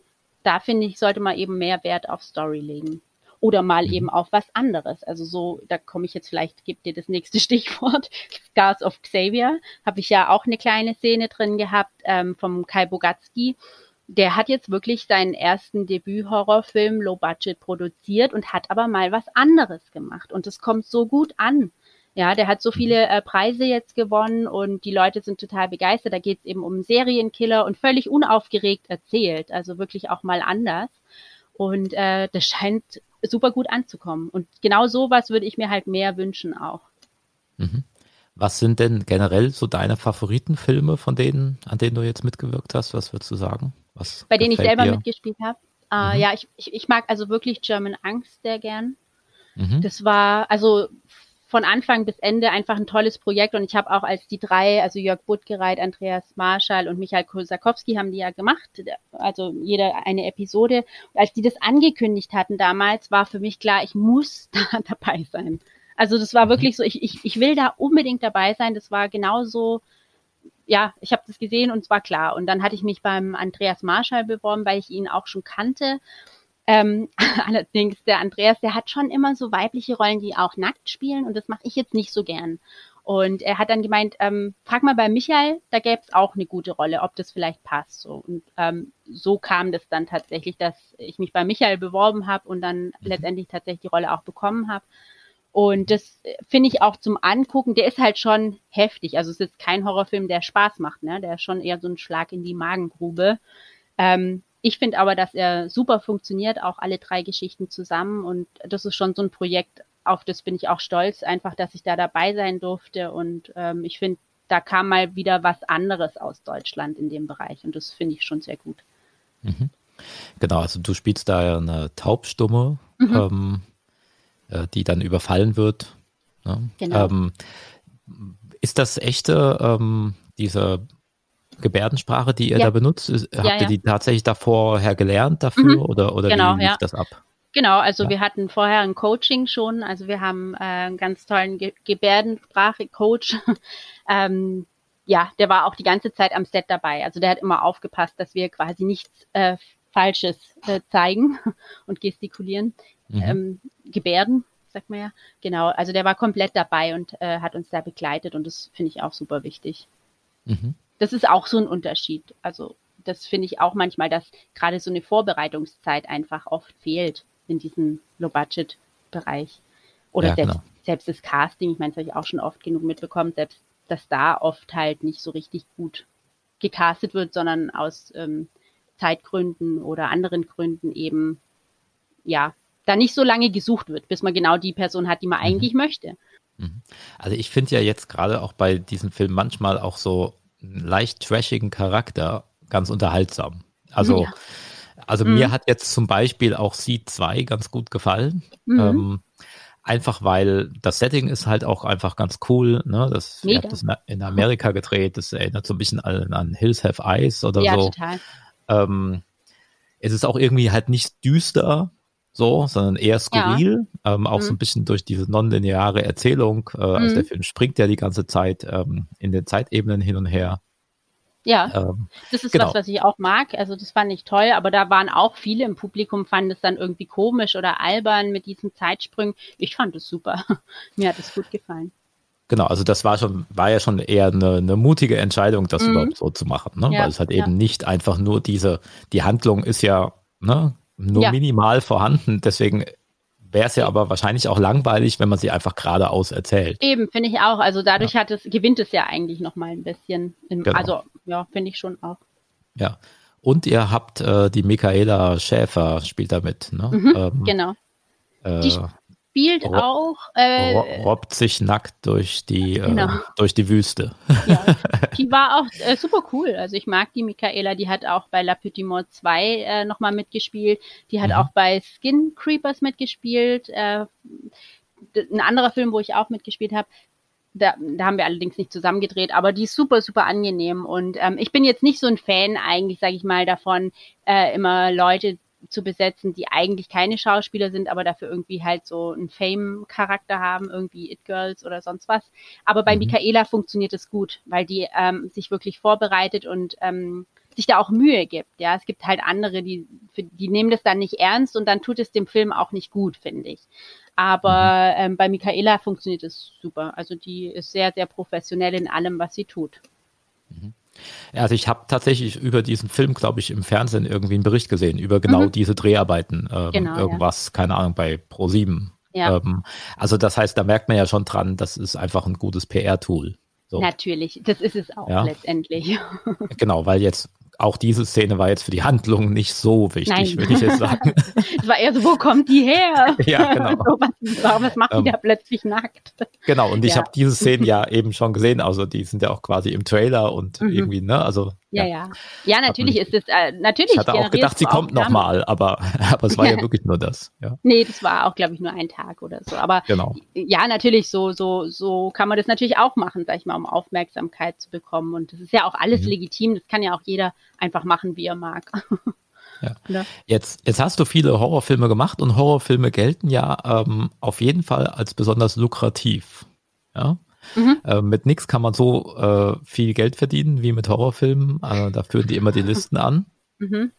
da finde ich, sollte man eben mehr Wert auf Story legen. Oder mal eben auf was anderes. Also so, da komme ich jetzt vielleicht, gibt dir das nächste Stichwort. Scars of Xavier habe ich ja auch eine kleine Szene drin gehabt ähm, vom Kai Bogatsky. Der hat jetzt wirklich seinen ersten Debüt-Horrorfilm Low Budget produziert und hat aber mal was anderes gemacht. Und es kommt so gut an. Ja, der hat so viele äh, Preise jetzt gewonnen und die Leute sind total begeistert. Da geht es eben um einen Serienkiller und völlig unaufgeregt erzählt, also wirklich auch mal anders. Und äh, das scheint super gut anzukommen. Und genau sowas würde ich mir halt mehr wünschen auch. Mhm. Was sind denn generell so deine Favoritenfilme von denen, an denen du jetzt mitgewirkt hast? Was würdest du sagen? Was Bei denen ich selber dir? mitgespielt habe. Äh, Mhm. Ja, ich, ich, ich mag also wirklich German Angst sehr gern. Mhm. Das war also von Anfang bis Ende einfach ein tolles Projekt und ich habe auch als die drei, also Jörg Buttgereit, Andreas Marschall und Michael Kosakowski haben die ja gemacht, also jeder eine Episode. Und als die das angekündigt hatten damals, war für mich klar, ich muss da dabei sein. Also das war wirklich so, ich, ich, ich will da unbedingt dabei sein. Das war genauso, ja, ich habe das gesehen und es war klar. Und dann hatte ich mich beim Andreas Marschall beworben, weil ich ihn auch schon kannte. Ähm, allerdings, der Andreas, der hat schon immer so weibliche Rollen, die auch nackt spielen und das mache ich jetzt nicht so gern. Und er hat dann gemeint, ähm, frag mal bei Michael, da gäbe es auch eine gute Rolle, ob das vielleicht passt. So. Und ähm, so kam das dann tatsächlich, dass ich mich bei Michael beworben habe und dann letztendlich tatsächlich die Rolle auch bekommen habe. Und das äh, finde ich auch zum Angucken, der ist halt schon heftig. Also es ist kein Horrorfilm, der Spaß macht, ne? Der ist schon eher so ein Schlag in die Magengrube. Ähm, ich finde aber, dass er super funktioniert, auch alle drei Geschichten zusammen. Und das ist schon so ein Projekt, auf das bin ich auch stolz, einfach, dass ich da dabei sein durfte. Und ähm, ich finde, da kam mal wieder was anderes aus Deutschland in dem Bereich. Und das finde ich schon sehr gut. Genau, also du spielst da ja eine Taubstumme, Mhm. ähm, äh, die dann überfallen wird. Ne? Genau. Ähm, ist das echte, ähm, diese Gebärdensprache, die ihr Ja. da benutzt? Habt Ja, ihr die tatsächlich da vorher gelernt dafür Mhm. oder, oder Genau, wie lief ja. das ab? Genau, also wir hatten vorher ein Coaching schon, also wir haben äh, einen ganz tollen Ge Gebärdensprache-Coach. ähm, ja, der war auch die ganze Zeit am Set dabei. Also der hat immer aufgepasst, dass wir quasi nichts äh, Falsches äh, zeigen und gestikulieren. Mhm. Ähm, Gebärden, sagt man ja. Genau, also der war komplett dabei und äh, hat uns da begleitet und das finde ich auch super wichtig. Mhm. Das ist auch so ein Unterschied. Also das finde ich auch manchmal, dass gerade so eine Vorbereitungszeit einfach oft fehlt in diesem Low-Budget-Bereich. Oder Ja, selbst, genau. selbst das Casting, ich meine, das habe ich auch schon oft genug mitbekommen, selbst dass da oft halt nicht so richtig gut gecastet wird, sondern aus ähm, Zeitgründen oder anderen Gründen eben, ja, da nicht so lange gesucht wird, bis man genau die Person hat, die man mhm. eigentlich möchte. Mhm. Also ich finde ja jetzt gerade auch bei diesem Film manchmal auch so leicht trashigen Charakter ganz unterhaltsam. Also, ja. also mhm. mir hat jetzt zum Beispiel auch Seed 2 ganz gut gefallen. Mhm. Ähm, einfach weil das Setting ist halt auch einfach ganz cool. Ne? Das, ich habe das in Amerika gedreht, das erinnert so ein bisschen an, an Hills Have Eyes oder ja, so. Total. Ähm, es ist auch irgendwie halt nicht düster, so, sondern eher skurril, ja. ähm, auch mhm. so ein bisschen durch diese nonlineare Erzählung. Äh, mhm. Also der Film springt ja die ganze Zeit ähm, in den Zeitebenen hin und her. Ja, ähm, das ist genau. was, was ich auch mag. Also das fand ich toll, aber da waren auch viele im Publikum, fanden es dann irgendwie komisch oder albern mit diesen Zeitsprüngen. Ich fand es super. Mir hat es gut gefallen. Genau, also das war schon, war ja schon eher eine, eine mutige Entscheidung, das mhm. überhaupt so zu machen, ne? Ja, Weil es halt eben ja. nicht einfach nur diese, die Handlung ist ja ne, nur ja. minimal vorhanden, deswegen wäre es ja aber wahrscheinlich auch langweilig, wenn man sie einfach geradeaus erzählt. Eben, finde ich auch. Also dadurch hat es, gewinnt es ja eigentlich nochmal ein bisschen. In, genau. Also ja, finde ich schon auch. Ja. Und ihr habt äh, die Michaela Schäfer spielt da mit, ne? Mhm, ähm, genau. Äh, die spielt Rob, auch. Äh, robbt sich nackt durch die, äh, genau. äh, durch die Wüste. Ja, die war auch äh, super cool. Also ich mag die Michaela, die hat auch bei La Petite Mort 2 äh, nochmal mitgespielt. Die hat mhm. auch bei Skin Creepers mitgespielt. Äh, ein anderer Film, wo ich auch mitgespielt habe. Da, da haben wir allerdings nicht zusammen gedreht, aber die ist super, super angenehm. Und ähm, ich bin jetzt nicht so ein Fan eigentlich, sage ich mal, davon, äh, immer Leute zu besetzen, die eigentlich keine Schauspieler sind, aber dafür irgendwie halt so einen Fame-Charakter haben, irgendwie It Girls oder sonst was. Aber bei mhm. Michaela funktioniert es gut, weil die ähm, sich wirklich vorbereitet und ähm, sich da auch Mühe gibt. Ja, es gibt halt andere, die, die nehmen das dann nicht ernst und dann tut es dem Film auch nicht gut, finde ich. Aber mhm. ähm, bei Michaela funktioniert es super. Also die ist sehr, sehr professionell in allem, was sie tut. Mhm. Also ich habe tatsächlich über diesen Film, glaube ich, im Fernsehen irgendwie einen Bericht gesehen, über genau mhm. diese Dreharbeiten. Ähm, genau, irgendwas, ja. keine Ahnung, bei Pro7. Ja. Ähm, also das heißt, da merkt man ja schon dran, das ist einfach ein gutes PR-Tool. So. Natürlich, das ist es auch ja. letztendlich. Genau, weil jetzt auch diese Szene war jetzt für die Handlung nicht so wichtig, würde ich jetzt sagen. es war eher so, wo kommt die her? ja, genau. So, was, was, macht die ähm, da plötzlich nackt? Genau, und ich ja. habe diese Szenen ja eben schon gesehen, also die sind ja auch quasi im Trailer und mhm. irgendwie, ne, also. Ja, ja. Ja, natürlich ist es, äh, natürlich. Ich hatte auch gedacht, sie kommt nochmal, aber, aber es war ja wirklich nur das, ja. Nee, das war auch, glaube ich, nur ein Tag oder so, aber. Genau. Ja, natürlich, so, so, so kann man das natürlich auch machen, sag ich mal, um Aufmerksamkeit zu bekommen und das ist ja auch alles mhm. legitim, das kann ja auch jeder einfach machen, wie er mag. Ja. ja. Jetzt, jetzt hast du viele Horrorfilme gemacht und Horrorfilme gelten ja ähm, auf jeden Fall als besonders lukrativ. Ja. Mhm. Äh, mit nichts kann man so äh, viel Geld verdienen wie mit Horrorfilmen. Äh, da führen die immer die Listen an. Mhm.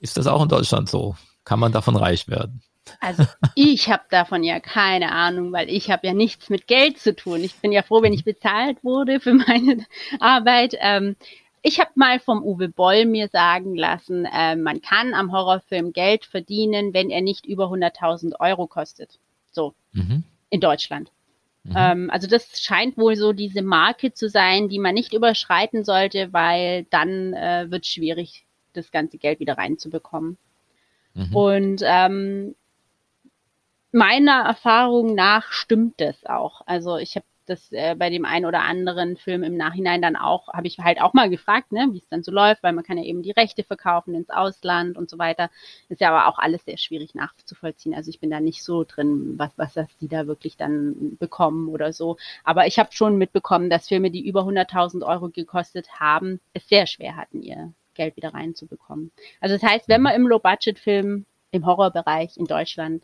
Ist das auch in Deutschland so? Kann man davon reich werden? Also ich habe davon ja keine Ahnung, weil ich habe ja nichts mit Geld zu tun. Ich bin ja froh, wenn ich bezahlt wurde für meine Arbeit. Ähm, ich habe mal vom Uwe Boll mir sagen lassen, äh, man kann am Horrorfilm Geld verdienen, wenn er nicht über 100.000 Euro kostet. So, mhm. in Deutschland. Mhm. Ähm, also das scheint wohl so diese Marke zu sein, die man nicht überschreiten sollte, weil dann äh, wird schwierig, das ganze Geld wieder reinzubekommen. Mhm. Und ähm, meiner Erfahrung nach stimmt das auch. Also ich habe das äh, bei dem einen oder anderen Film im Nachhinein dann auch, habe ich halt auch mal gefragt, ne, wie es dann so läuft, weil man kann ja eben die Rechte verkaufen ins Ausland und so weiter. Ist ja aber auch alles sehr schwierig nachzuvollziehen. Also ich bin da nicht so drin, was, was das die da wirklich dann bekommen oder so. Aber ich habe schon mitbekommen, dass Filme, die über 100.000 Euro gekostet haben, es sehr schwer hatten, ihr Geld wieder reinzubekommen. Also das heißt, wenn man im Low-Budget-Film im Horrorbereich in Deutschland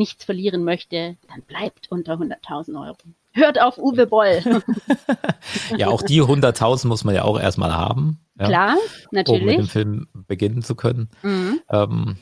nichts verlieren möchte, dann bleibt unter 100.000 Euro. Hört auf Uwe Boll. ja, auch die 100.000 muss man ja auch erstmal haben. Ja, Klar, natürlich. Um mit dem Film beginnen zu können. Mhm. Ähm,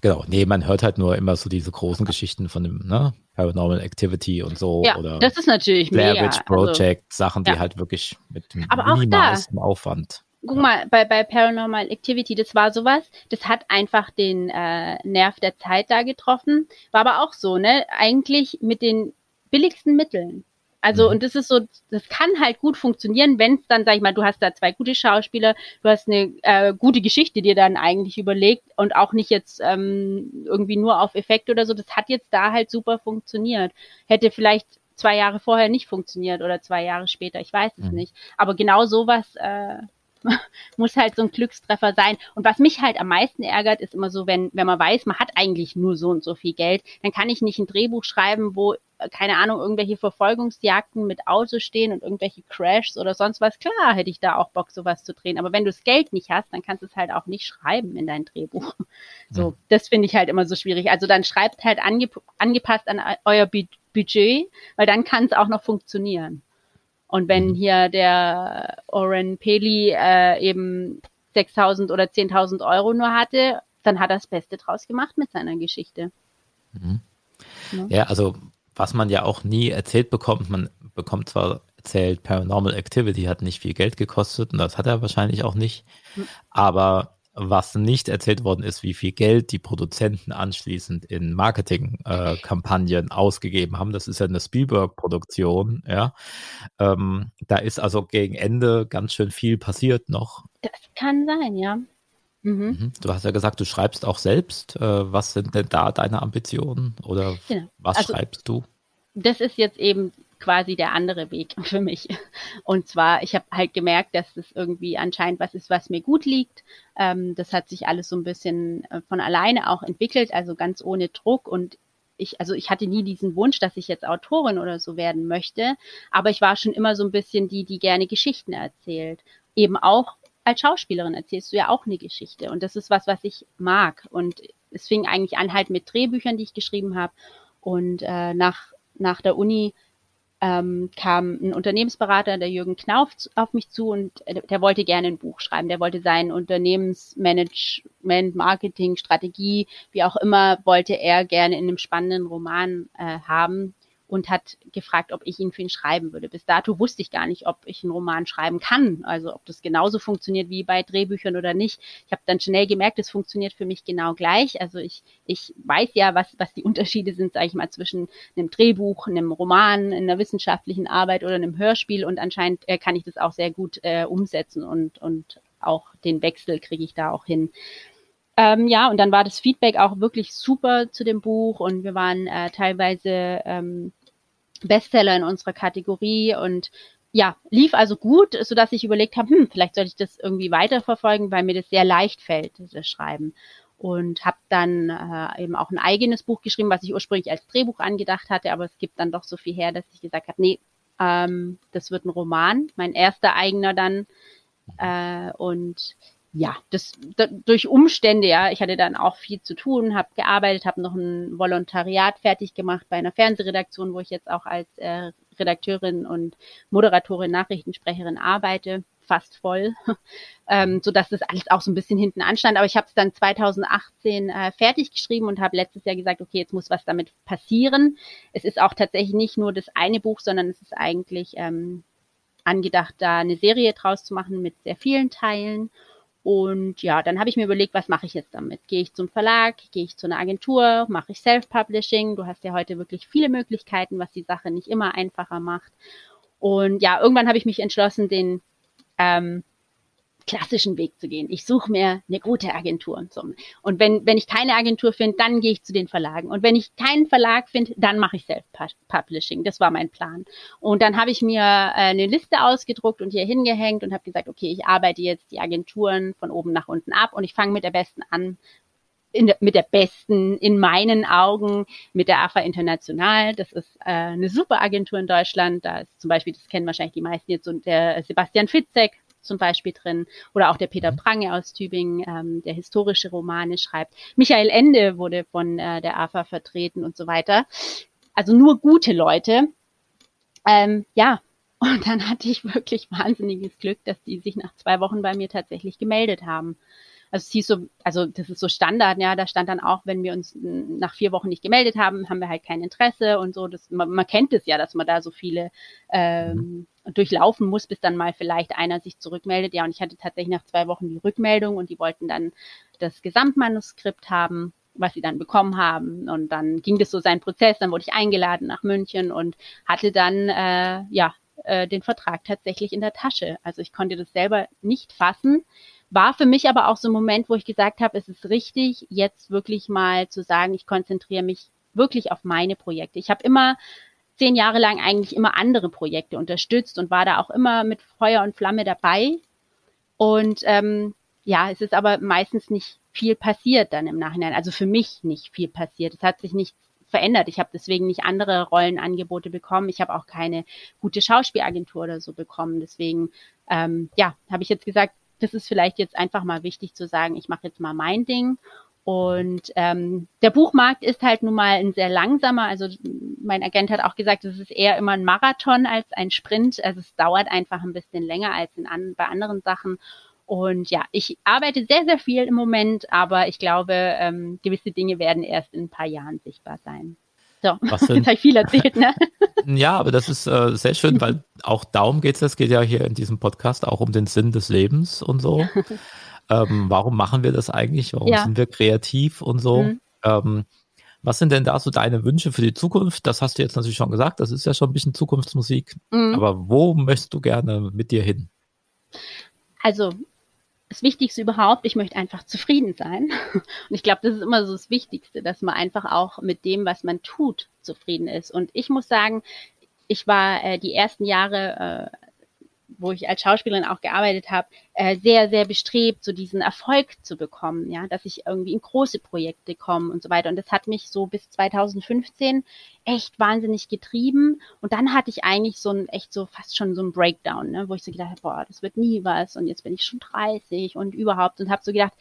genau, nee, man hört halt nur immer so diese großen Geschichten von dem ne, Paranormal Activity und so. Ja, oder das ist natürlich Blair Witch also Project, also, Sachen, die ja. halt wirklich mit minimalstem Aufwand guck mal, bei, bei Paranormal Activity, das war sowas, das hat einfach den äh, Nerv der Zeit da getroffen. War aber auch so, ne? Eigentlich mit den billigsten Mitteln. Also, mhm. und das ist so, das kann halt gut funktionieren, wenn es dann, sag ich mal, du hast da zwei gute Schauspieler, du hast eine äh, gute Geschichte dir dann eigentlich überlegt und auch nicht jetzt ähm, irgendwie nur auf Effekt oder so. Das hat jetzt da halt super funktioniert. Hätte vielleicht zwei Jahre vorher nicht funktioniert oder zwei Jahre später, ich weiß es mhm. nicht. Aber genau sowas äh, muss halt so ein Glückstreffer sein. Und was mich halt am meisten ärgert, ist immer so, wenn, wenn man weiß, man hat eigentlich nur so und so viel Geld, dann kann ich nicht ein Drehbuch schreiben, wo, äh, keine Ahnung, irgendwelche Verfolgungsjagden mit Autos stehen und irgendwelche Crashs oder sonst was. Klar hätte ich da auch Bock, sowas zu drehen. Aber wenn du das Geld nicht hast, dann kannst du es halt auch nicht schreiben in dein Drehbuch. So, ja. das finde ich halt immer so schwierig. Also dann schreibt halt ange angepasst an euer Budget, weil dann kann es auch noch funktionieren. Und wenn mhm. hier der Oren Peli äh, eben 6.000 oder 10.000 Euro nur hatte, dann hat er das Beste draus gemacht mit seiner Geschichte. Mhm. Ja. ja, also was man ja auch nie erzählt bekommt, man bekommt zwar erzählt, Paranormal Activity hat nicht viel Geld gekostet und das hat er wahrscheinlich auch nicht, mhm. aber was nicht erzählt worden ist, wie viel Geld die Produzenten anschließend in Marketingkampagnen äh, ausgegeben haben. Das ist ja eine Spielberg-Produktion, ja. Ähm, da ist also gegen Ende ganz schön viel passiert noch. Das kann sein, ja. Mhm. mhm. Du hast ja gesagt, du schreibst auch selbst. Äh, was sind denn da deine Ambitionen oder genau. was also, schreibst du? Das ist jetzt eben quasi der andere Weg für mich. Und zwar, ich habe halt gemerkt, dass das irgendwie anscheinend was ist, was mir gut liegt. Ähm, das hat sich alles so ein bisschen äh, von alleine auch entwickelt, also ganz ohne Druck. Und ich, also ich hatte nie diesen Wunsch, dass ich jetzt Autorin oder so werden möchte, aber ich war schon immer so ein bisschen die, die gerne Geschichten erzählt. Eben auch als Schauspielerin erzählst du ja auch eine Geschichte. Und das ist was, was ich mag. Und es fing eigentlich an halt mit Drehbüchern, die ich geschrieben habe. Und äh, nach, nach der Uni ähm, kam ein Unternehmensberater, der Jürgen Knauf, auf mich zu und der wollte gerne ein Buch schreiben. Der wollte sein Unternehmensmanagement, Marketing, Strategie, wie auch immer, wollte er gerne in einem spannenden Roman äh, haben und hat gefragt, ob ich ihn für ihn schreiben würde. Bis dato wusste ich gar nicht, ob ich einen Roman schreiben kann, also ob das genauso funktioniert wie bei Drehbüchern oder nicht. Ich habe dann schnell gemerkt, es funktioniert für mich genau gleich. Also ich, ich weiß ja, was, was die Unterschiede sind, sage ich mal, zwischen einem Drehbuch, einem Roman, einer wissenschaftlichen Arbeit oder einem Hörspiel und anscheinend äh, kann ich das auch sehr gut äh, umsetzen und, und auch den Wechsel kriege ich da auch hin. Ähm, ja, und dann war das Feedback auch wirklich super zu dem Buch und wir waren äh, teilweise ähm, Bestseller in unserer Kategorie und ja, lief also gut, so dass ich überlegt habe, hm, vielleicht sollte ich das irgendwie weiterverfolgen, weil mir das sehr leicht fällt, das Schreiben. Und habe dann äh, eben auch ein eigenes Buch geschrieben, was ich ursprünglich als Drehbuch angedacht hatte, aber es gibt dann doch so viel her, dass ich gesagt habe, nee, ähm, das wird ein Roman, mein erster eigener dann. Äh, und ja, das da, durch Umstände, ja, ich hatte dann auch viel zu tun, habe gearbeitet, habe noch ein Volontariat fertig gemacht bei einer Fernsehredaktion, wo ich jetzt auch als äh, Redakteurin und Moderatorin, Nachrichtensprecherin arbeite, fast voll, ähm, so das alles auch so ein bisschen hinten anstand. Aber ich habe es dann 2018 äh, fertig geschrieben und habe letztes Jahr gesagt, okay, jetzt muss was damit passieren. Es ist auch tatsächlich nicht nur das eine Buch, sondern es ist eigentlich ähm, angedacht, da eine Serie draus zu machen mit sehr vielen Teilen. Und ja, dann habe ich mir überlegt, was mache ich jetzt damit? Gehe ich zum Verlag, gehe ich zu einer Agentur, mache ich Self-Publishing? Du hast ja heute wirklich viele Möglichkeiten, was die Sache nicht immer einfacher macht. Und ja, irgendwann habe ich mich entschlossen, den ähm, klassischen Weg zu gehen. Ich suche mir eine gute Agentur und so. Und wenn, wenn ich keine Agentur finde, dann gehe ich zu den Verlagen. Und wenn ich keinen Verlag finde, dann mache ich Self-Publishing. Das war mein Plan. Und dann habe ich mir äh, eine Liste ausgedruckt und hier hingehängt und habe gesagt, okay, ich arbeite jetzt die Agenturen von oben nach unten ab und ich fange mit der besten an, der, mit der besten, in meinen Augen, mit der AFA International. Das ist äh, eine super Agentur in Deutschland. Da ist zum Beispiel, das kennen wahrscheinlich die meisten jetzt, und der Sebastian Fitzek zum Beispiel drin oder auch der Peter mhm. Prange aus Tübingen, ähm, der historische Romane schreibt. Michael Ende wurde von äh, der AFA vertreten und so weiter. Also nur gute Leute. Ähm, ja, und dann hatte ich wirklich wahnsinniges Glück, dass die sich nach zwei Wochen bei mir tatsächlich gemeldet haben. Also es hieß so, also das ist so Standard, ja, da stand dann auch, wenn wir uns nach vier Wochen nicht gemeldet haben, haben wir halt kein Interesse und so. Das, man, man kennt es ja, dass man da so viele ähm, mhm. Durchlaufen muss, bis dann mal vielleicht einer sich zurückmeldet. Ja, und ich hatte tatsächlich nach zwei Wochen die Rückmeldung und die wollten dann das Gesamtmanuskript haben. was sie dann bekommen haben. Und dann ging das so sein Prozess, dann wurde ich eingeladen nach München und hatte dann äh, ja äh, den Vertrag tatsächlich in der Tasche. Also ich konnte das selber nicht fassen. War für mich aber auch so ein Moment, wo ich gesagt habe, es ist richtig, jetzt wirklich mal zu sagen, ich konzentriere mich wirklich auf meine Projekte. Ich habe immer zehn Jahre lang eigentlich immer andere Projekte unterstützt und war da auch immer mit Feuer und Flamme dabei. Und ähm, ja, es ist aber meistens nicht viel passiert dann im Nachhinein. Also für mich nicht viel passiert. Es hat sich nichts verändert. Ich habe deswegen nicht andere Rollenangebote bekommen. Ich habe auch keine gute Schauspielagentur oder so bekommen. Deswegen, ähm, ja, habe ich jetzt gesagt, das ist vielleicht jetzt einfach mal wichtig zu sagen, ich mache jetzt mal mein Ding und ähm, der Buchmarkt ist halt nun mal ein sehr langsamer. Also mein Agent hat auch gesagt, es ist eher immer ein Marathon als ein Sprint. Also es dauert einfach ein bisschen länger als in an, bei anderen Sachen. Und ja, ich arbeite sehr, sehr viel im Moment, aber ich glaube, ähm, gewisse Dinge werden erst in ein paar Jahren sichtbar sein. So, Was jetzt habe ich viel erzählt, ne? ja, aber das ist äh, sehr schön, weil auch darum geht es. Es geht ja hier in diesem Podcast auch um den Sinn des Lebens und so. Ähm, warum machen wir das eigentlich? Warum ja. sind wir kreativ und so? Mhm. Ähm, was sind denn da so deine Wünsche für die Zukunft? Das hast du jetzt natürlich schon gesagt, das ist ja schon ein bisschen Zukunftsmusik. Mhm. Aber wo möchtest du gerne mit dir hin? Also, das Wichtigste überhaupt, ich möchte einfach zufrieden sein. Und ich glaube, das ist immer so das Wichtigste, dass man einfach auch mit dem, was man tut, zufrieden ist. Und ich muss sagen, ich war äh, die ersten Jahre äh, wo ich als Schauspielerin auch gearbeitet habe, äh, sehr, sehr bestrebt, so diesen Erfolg zu bekommen, ja, dass ich irgendwie in große Projekte komme und so weiter. Und das hat mich so bis 2015 echt wahnsinnig getrieben. Und dann hatte ich eigentlich so ein, echt so fast schon so ein Breakdown, ne, wo ich so gedacht habe, boah, das wird nie was und jetzt bin ich schon 30 und überhaupt und habe so gedacht,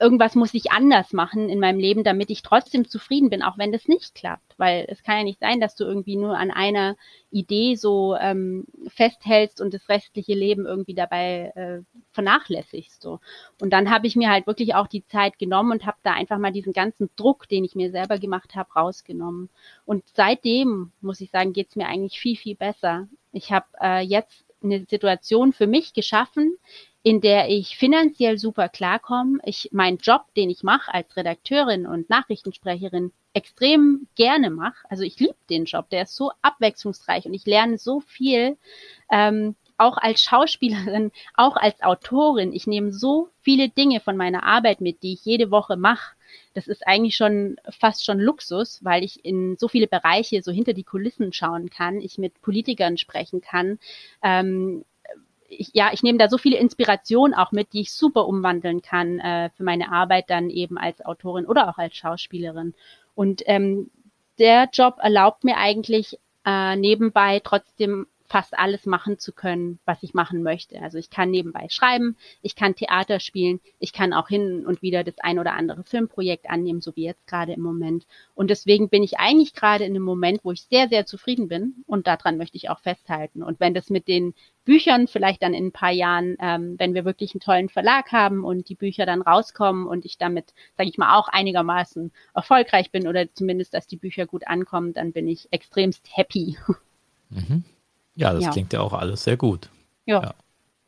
irgendwas muss ich anders machen in meinem Leben, damit ich trotzdem zufrieden bin, auch wenn das nicht klappt. Weil es kann ja nicht sein, dass du irgendwie nur an einer Idee so ähm, festhältst und das restliche Leben irgendwie dabei äh, vernachlässigst. So. Und dann habe ich mir halt wirklich auch die Zeit genommen und habe da einfach mal diesen ganzen Druck, den ich mir selber gemacht habe, rausgenommen. Und seitdem, muss ich sagen, geht's mir eigentlich viel, viel besser. Ich habe äh, jetzt eine Situation für mich geschaffen, in der ich finanziell super klarkomme, ich meinen Job, den ich mache als Redakteurin und Nachrichtensprecherin, extrem gerne mache. Also ich liebe den Job, der ist so abwechslungsreich und ich lerne so viel, ähm, auch als Schauspielerin, auch als Autorin. Ich nehme so viele Dinge von meiner Arbeit mit, die ich jede Woche mache. Das ist eigentlich schon fast schon Luxus, weil ich in so viele Bereiche so hinter die Kulissen schauen kann, ich mit Politikern sprechen kann. Ähm, ich, ja, ich nehme da so viele Inspirationen auch mit, die ich super umwandeln kann äh, für meine Arbeit dann eben als Autorin oder auch als Schauspielerin. Und ähm, der Job erlaubt mir eigentlich äh, nebenbei trotzdem fast alles machen zu können, was ich machen möchte. Also ich kann nebenbei schreiben, ich kann Theater spielen, ich kann auch hin und wieder das ein oder andere Filmprojekt annehmen, so wie jetzt gerade im Moment. Und deswegen bin ich eigentlich gerade in einem Moment, wo ich sehr, sehr zufrieden bin und daran möchte ich auch festhalten. Und wenn das mit den Büchern vielleicht dann in ein paar Jahren, ähm, wenn wir wirklich einen tollen Verlag haben und die Bücher dann rauskommen und ich damit, sage ich mal, auch einigermaßen erfolgreich bin oder zumindest, dass die Bücher gut ankommen, dann bin ich extremst happy. Mhm. Ja, das ja. klingt ja auch alles sehr gut. ja. ja.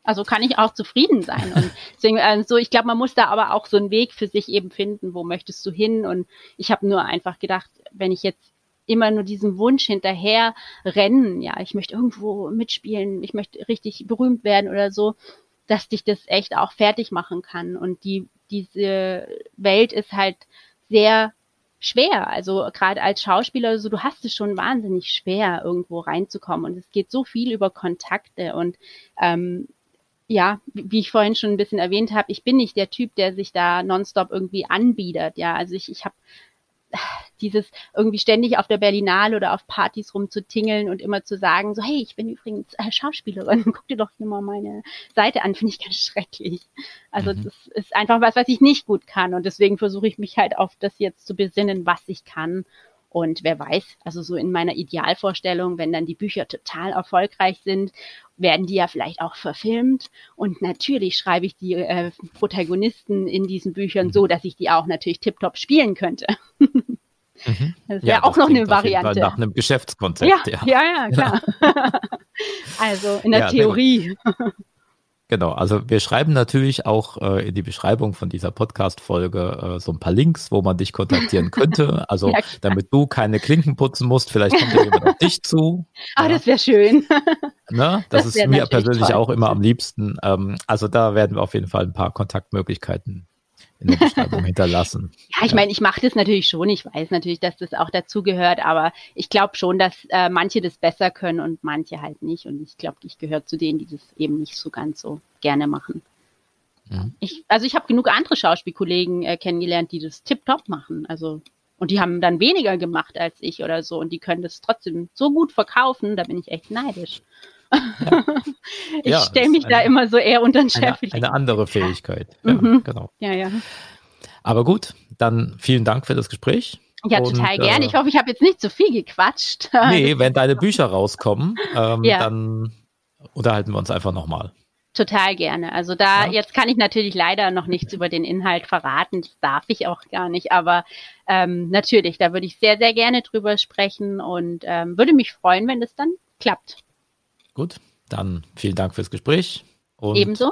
Also kann ich auch zufrieden sein. Und deswegen, also ich glaube, man muss da aber auch so einen Weg für sich eben finden, wo möchtest du hin? Und ich habe nur einfach gedacht, wenn ich jetzt immer nur diesem Wunsch hinterher rennen, ja, ich möchte irgendwo mitspielen, ich möchte richtig berühmt werden oder so, dass dich das echt auch fertig machen kann. Und die, diese Welt ist halt sehr schwer. Also gerade als Schauspieler, so du hast es schon wahnsinnig schwer, irgendwo reinzukommen. Und es geht so viel über Kontakte und ähm, ja, wie ich vorhin schon ein bisschen erwähnt habe, ich bin nicht der Typ, der sich da nonstop irgendwie anbietet. Ja, also ich, ich habe dieses irgendwie ständig auf der Berlinale oder auf Partys rumzutingeln und immer zu sagen, so, hey, ich bin übrigens äh, Schauspielerin, guck dir doch hier mal meine Seite an, finde ich ganz schrecklich. Also mhm. das ist einfach was, was ich nicht gut kann und deswegen versuche ich mich halt auf das jetzt zu besinnen, was ich kann. Und wer weiß, also so in meiner Idealvorstellung, wenn dann die Bücher total erfolgreich sind, werden die ja vielleicht auch verfilmt. Und natürlich schreibe ich die äh, Protagonisten in diesen Büchern so, dass ich die auch natürlich tiptop spielen könnte. Mhm. Das wäre ja, auch noch eine Variante. Nach einem Geschäftskonzept. Ja, ja, ja, ja klar. also in der Theorie. Genau, also wir schreiben natürlich auch äh, in die Beschreibung von dieser Podcast-Folge äh, so ein paar Links, wo man dich kontaktieren könnte. Also ja, damit du keine Klinken putzen musst, vielleicht kommt ja jemand auf dich zu. Ah, ja. das wäre schön. Ne? Das, das ist mir persönlich toll. auch immer am liebsten. Ähm, also da werden wir auf jeden Fall ein paar Kontaktmöglichkeiten in der Beschreibung hinterlassen. Ja, ich ja. meine, ich mache das natürlich schon. Ich weiß natürlich, dass das auch dazu gehört, aber ich glaube schon, dass äh, manche das besser können und manche halt nicht. Und ich glaube, ich gehöre zu denen, die das eben nicht so ganz so gerne machen. Mhm. Ich, also ich habe genug andere Schauspielkollegen äh, kennengelernt, die das tipptopp machen. Also und die haben dann weniger gemacht als ich oder so und die können das trotzdem so gut verkaufen. Da bin ich echt neidisch. Ja. ich ja, stelle mich eine, da immer so eher unter den Chef. Eine, eine andere Fähigkeit. Ja, mhm. genau. Ja, ja. Aber gut, dann vielen Dank für das Gespräch. Ja, und, total gerne. Äh, ich hoffe, ich habe jetzt nicht zu viel gequatscht. Nee, wenn deine Bücher rauskommen, ähm, ja. dann unterhalten wir uns einfach nochmal. Total gerne. Also da, ja. jetzt kann ich natürlich leider noch nichts über den Inhalt verraten. Das darf ich auch gar nicht. Aber ähm, natürlich, da würde ich sehr, sehr gerne drüber sprechen und ähm, würde mich freuen, wenn das dann klappt. Gut, dann vielen Dank fürs Gespräch. Und Ebenso.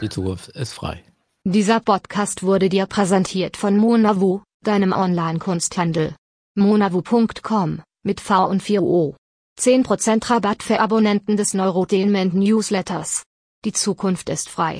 Die Zukunft ist frei. Dieser Podcast wurde dir präsentiert von Monavu, deinem Online-Kunsthandel. monavu.com mit V und 4 O. 10% Rabatt für Abonnenten des Neurotainment Newsletters. Die Zukunft ist frei.